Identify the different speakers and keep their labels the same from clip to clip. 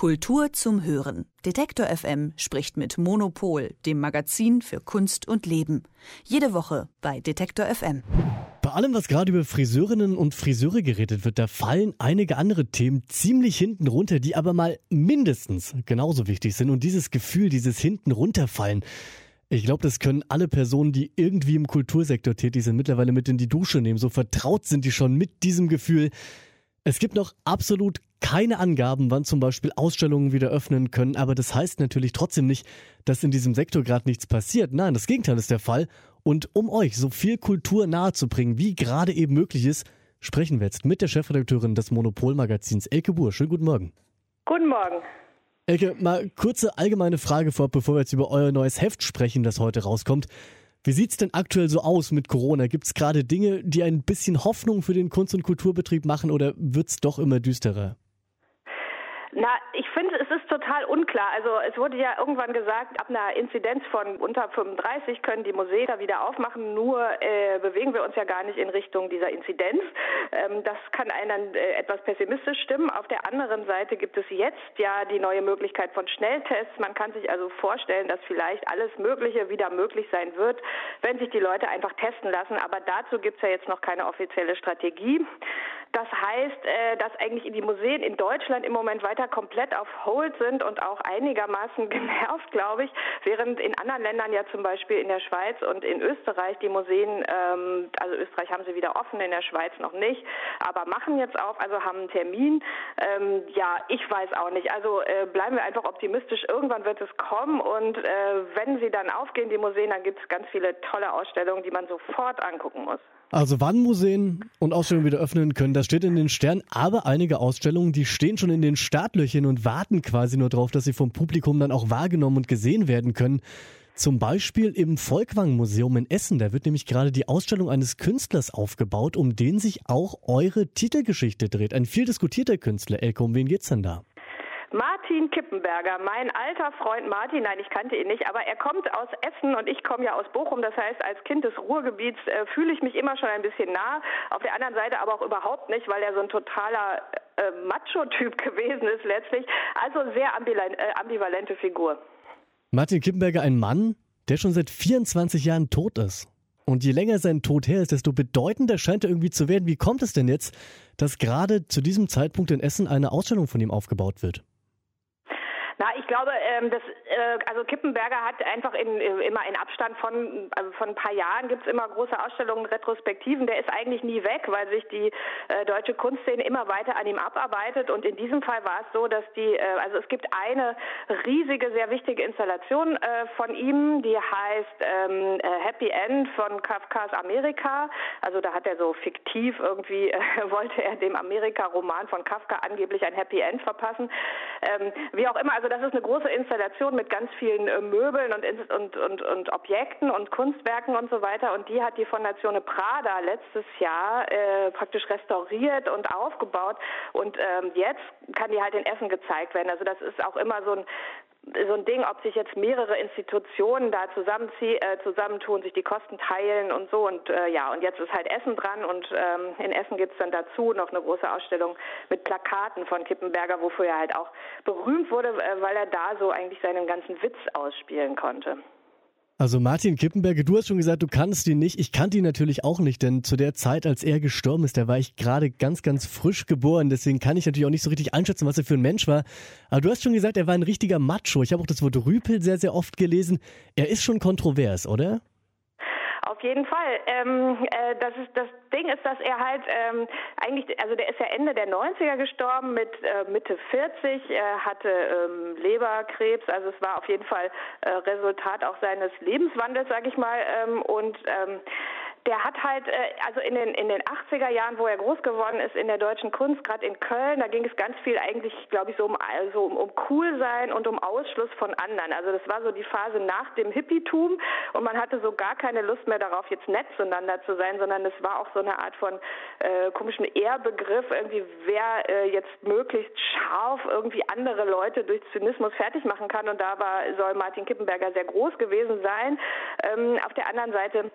Speaker 1: Kultur zum Hören. Detektor FM spricht mit Monopol, dem Magazin für Kunst und Leben. Jede Woche bei Detektor FM.
Speaker 2: Bei allem, was gerade über Friseurinnen und Friseure geredet wird, da fallen einige andere Themen ziemlich hinten runter, die aber mal mindestens genauso wichtig sind. Und dieses Gefühl, dieses hinten runterfallen, ich glaube, das können alle Personen, die irgendwie im Kultursektor tätig sind, mittlerweile mit in die Dusche nehmen. So vertraut sind die schon mit diesem Gefühl. Es gibt noch absolut keine Angaben, wann zum Beispiel Ausstellungen wieder öffnen können, aber das heißt natürlich trotzdem nicht, dass in diesem Sektor gerade nichts passiert. Nein, das Gegenteil ist der Fall. Und um euch so viel Kultur nahezubringen, wie gerade eben möglich ist, sprechen wir jetzt mit der Chefredakteurin des Monopolmagazins Elke Buhr. Schönen guten Morgen.
Speaker 3: Guten Morgen.
Speaker 2: Elke, mal kurze allgemeine Frage vor, bevor wir jetzt über euer neues Heft sprechen, das heute rauskommt. Wie sieht's denn aktuell so aus mit Corona? Gibt's gerade Dinge, die ein bisschen Hoffnung für den Kunst- und Kulturbetrieb machen oder wird's doch immer düsterer?
Speaker 3: Na, ich finde, es ist total unklar. Also es wurde ja irgendwann gesagt, ab einer Inzidenz von unter 35 können die Museen da wieder aufmachen. Nur äh, bewegen wir uns ja gar nicht in Richtung dieser Inzidenz. Ähm, das kann einen äh, etwas pessimistisch stimmen. Auf der anderen Seite gibt es jetzt ja die neue Möglichkeit von Schnelltests. Man kann sich also vorstellen, dass vielleicht alles Mögliche wieder möglich sein wird, wenn sich die Leute einfach testen lassen. Aber dazu gibt es ja jetzt noch keine offizielle Strategie. Das heißt, äh, dass eigentlich die Museen in Deutschland im Moment weiter komplett auf Hold sind und auch einigermaßen genervt, glaube ich, während in anderen Ländern ja zum Beispiel in der Schweiz und in Österreich die Museen, ähm, also Österreich haben sie wieder offen, in der Schweiz noch nicht, aber machen jetzt auf, also haben einen Termin. Ähm, ja, ich weiß auch nicht. Also äh, bleiben wir einfach optimistisch. Irgendwann wird es kommen und äh, wenn sie dann aufgehen, die Museen, dann gibt es ganz viele tolle Ausstellungen, die man sofort angucken muss.
Speaker 2: Also wann Museen und Ausstellungen wieder öffnen können, das steht in den Sternen, aber einige Ausstellungen, die stehen schon in den Startlöchern und warten quasi nur darauf, dass sie vom Publikum dann auch wahrgenommen und gesehen werden können. Zum Beispiel im Volkwang Museum in Essen, da wird nämlich gerade die Ausstellung eines Künstlers aufgebaut, um den sich auch eure Titelgeschichte dreht. Ein viel diskutierter Künstler. Elke, um wen geht's denn da?
Speaker 3: Martin Kippenberger, mein alter Freund Martin, nein, ich kannte ihn nicht, aber er kommt aus Essen und ich komme ja aus Bochum. Das heißt, als Kind des Ruhrgebiets äh, fühle ich mich immer schon ein bisschen nah. Auf der anderen Seite aber auch überhaupt nicht, weil er so ein totaler äh, Macho-Typ gewesen ist letztlich. Also sehr äh, ambivalente Figur.
Speaker 2: Martin Kippenberger, ein Mann, der schon seit 24 Jahren tot ist. Und je länger sein Tod her ist, desto bedeutender scheint er irgendwie zu werden. Wie kommt es denn jetzt, dass gerade zu diesem Zeitpunkt in Essen eine Ausstellung von ihm aufgebaut wird?
Speaker 3: Na, ich glaube, ähm, das, also Kippenberger hat einfach in, äh, immer in Abstand von, also von ein paar Jahren gibt es immer große Ausstellungen, Retrospektiven. Der ist eigentlich nie weg, weil sich die äh, deutsche Kunstszene immer weiter an ihm abarbeitet. Und in diesem Fall war es so, dass die, äh, also es gibt eine riesige, sehr wichtige Installation äh, von ihm, die heißt ähm, äh, Happy End von Kafkas Amerika. Also da hat er so fiktiv irgendwie, äh, wollte er dem Amerika-Roman von Kafka angeblich ein Happy End verpassen. Ähm, wie auch immer, also das ist eine große Installation mit ganz vielen äh, Möbeln und, und, und, und Objekten und Kunstwerken und so weiter. Und die hat die Fondazione Prada letztes Jahr äh, praktisch restauriert und aufgebaut. Und ähm, jetzt kann die halt in Essen gezeigt werden. Also das ist auch immer so ein so ein Ding, ob sich jetzt mehrere Institutionen da zusammenziehen, äh, zusammentun, sich die Kosten teilen und so. Und äh, ja, und jetzt ist halt Essen dran und ähm, in Essen gibt's dann dazu noch eine große Ausstellung mit Plakaten von Kippenberger, wofür er halt auch berühmt wurde, äh, weil er da so eigentlich seinen ganzen Witz ausspielen konnte.
Speaker 2: Also Martin Kippenberger, du hast schon gesagt, du kannst ihn nicht. Ich kannte ihn natürlich auch nicht, denn zu der Zeit, als er gestorben ist, da war ich gerade ganz, ganz frisch geboren. Deswegen kann ich natürlich auch nicht so richtig einschätzen, was er für ein Mensch war. Aber du hast schon gesagt, er war ein richtiger Macho. Ich habe auch das Wort Rüpel sehr, sehr oft gelesen. Er ist schon kontrovers, oder?
Speaker 3: Auf jeden Fall. Ähm, äh, das ist das Ding ist, dass er halt ähm, eigentlich, also der ist ja Ende der 90er gestorben mit äh, Mitte 40, er hatte ähm, Leberkrebs, also es war auf jeden Fall äh, Resultat auch seines Lebenswandels, sag ich mal. Ähm, und ähm, der hat halt, äh, also in den, in den 80er Jahren, wo er groß geworden ist in der deutschen Kunst, gerade in Köln, da ging es ganz viel eigentlich, glaube ich, so um, also um, um cool sein und um Ausschluss von anderen. Also das war so die Phase nach dem Hippietum und man hatte so gar keine Lust mehr darauf, jetzt nett zueinander zu sein, sondern es war auch so eine Art von äh, komischen Ehrbegriff, irgendwie wer äh, jetzt möglichst scharf irgendwie andere Leute durch Zynismus fertig machen kann und da war, soll Martin Kippenberger sehr groß gewesen sein. Ähm, auf der anderen Seite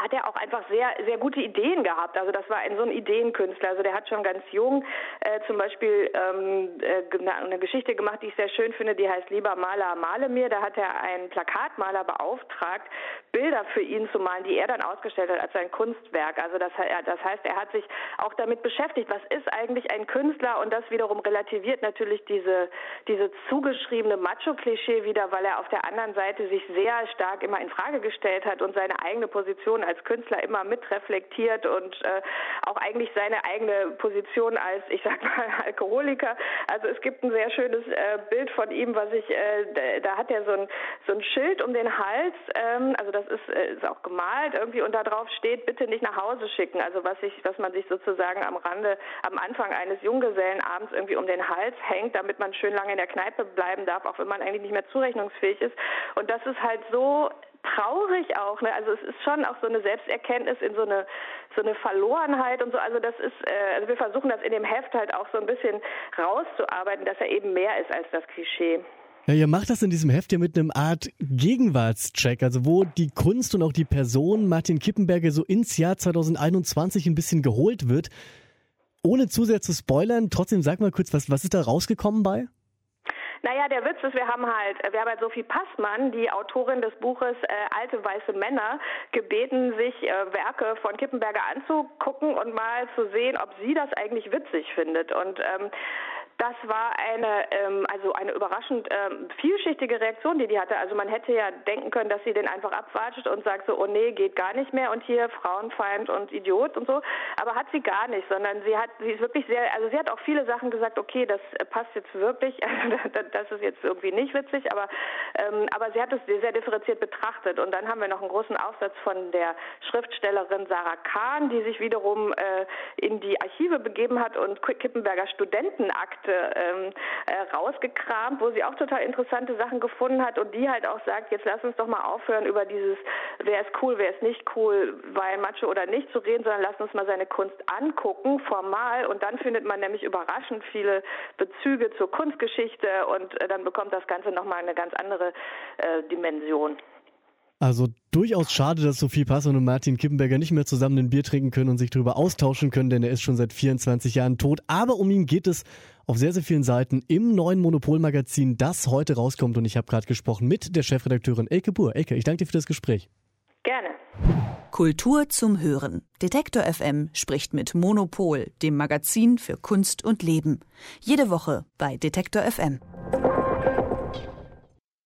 Speaker 3: hat er auch einfach sehr, sehr gute Ideen gehabt. Also das war ein so ein Ideenkünstler. Also der hat schon ganz jung äh, zum Beispiel ähm, äh, eine Geschichte gemacht, die ich sehr schön finde, die heißt Lieber Maler, male mir. Da hat er einen Plakatmaler beauftragt, Bilder für ihn zu malen, die er dann ausgestellt hat als sein Kunstwerk. Also das, das heißt, er hat sich auch damit beschäftigt, was ist eigentlich ein Künstler und das wiederum relativiert natürlich diese, diese zugeschriebene Macho-Klischee wieder, weil er auf der anderen Seite sich sehr stark immer in Frage gestellt hat und seine eigene Position als Künstler immer mitreflektiert und äh, auch eigentlich seine eigene Position als, ich sag mal, Alkoholiker. Also es gibt ein sehr schönes äh, Bild von ihm, was ich, äh, da, hat er so ein, so ein Schild um den Hals, ähm, also das ist, äh, ist auch gemalt irgendwie und da drauf steht, bitte nicht nach Hause schicken. Also was ich, was man sich sozusagen am Rande, am Anfang eines Junggesellenabends irgendwie um den Hals hängt, damit man schön lange in der Kneipe bleiben darf, auch wenn man eigentlich nicht mehr zurechnungsfähig ist. Und das ist halt so traurig auch. Ne? Also es ist schon auch so eine Selbsterkenntnis in so eine so eine Verlorenheit und so. Also das ist, äh, also wir versuchen das in dem Heft halt auch so ein bisschen rauszuarbeiten, dass er eben mehr ist als das Klischee.
Speaker 2: Ja, ihr macht das in diesem Heft ja mit einem Art Gegenwartscheck, also wo die Kunst und auch die Person Martin Kippenberger so ins Jahr 2021 ein bisschen geholt wird. Ohne zu sehr zu spoilern, trotzdem sag mal kurz, was, was ist da rausgekommen bei?
Speaker 3: Naja, der Witz ist, wir haben halt, wir haben halt Sophie Passmann, die Autorin des Buches äh, Alte weiße Männer, gebeten, sich äh, Werke von Kippenberger anzugucken und mal zu sehen, ob sie das eigentlich witzig findet. Und ähm, das war eine, ähm, also eine überraschend ähm, vielschichtige Reaktion, die die hatte. Also man hätte ja denken können, dass sie den einfach abwatscht und sagt so, oh nee, geht gar nicht mehr und hier Frauenfeind und Idiot und so. Aber hat sie gar nicht, sondern sie hat, sie ist wirklich sehr, also sie hat auch viele Sachen gesagt, okay, das passt jetzt wirklich, das ist jetzt irgendwie nicht witzig, aber, ähm, aber sie hat es sehr differenziert betrachtet. Und dann haben wir noch einen großen Aufsatz von der Schriftstellerin Sarah Kahn, die sich wiederum äh, in die Archive begeben hat und Kippenberger Studentenakte Projekte ähm, äh, rausgekramt, wo sie auch total interessante Sachen gefunden hat und die halt auch sagt, jetzt lass uns doch mal aufhören über dieses, wer ist cool, wer ist nicht cool, weil Macho oder nicht zu reden, sondern lass uns mal seine Kunst angucken, formal und dann findet man nämlich überraschend viele Bezüge zur Kunstgeschichte und äh, dann bekommt das Ganze nochmal eine ganz andere äh, Dimension.
Speaker 2: Also durchaus schade, dass Sophie Passon und Martin Kippenberger nicht mehr zusammen ein Bier trinken können und sich darüber austauschen können, denn er ist schon seit 24 Jahren tot. Aber um ihn geht es auf sehr, sehr vielen Seiten im neuen Monopolmagazin, das heute rauskommt. Und ich habe gerade gesprochen mit der Chefredakteurin Elke Buhr. Elke, ich danke dir für das Gespräch.
Speaker 3: Gerne.
Speaker 1: Kultur zum Hören. Detektor FM spricht mit Monopol, dem Magazin für Kunst und Leben. Jede Woche bei Detektor FM.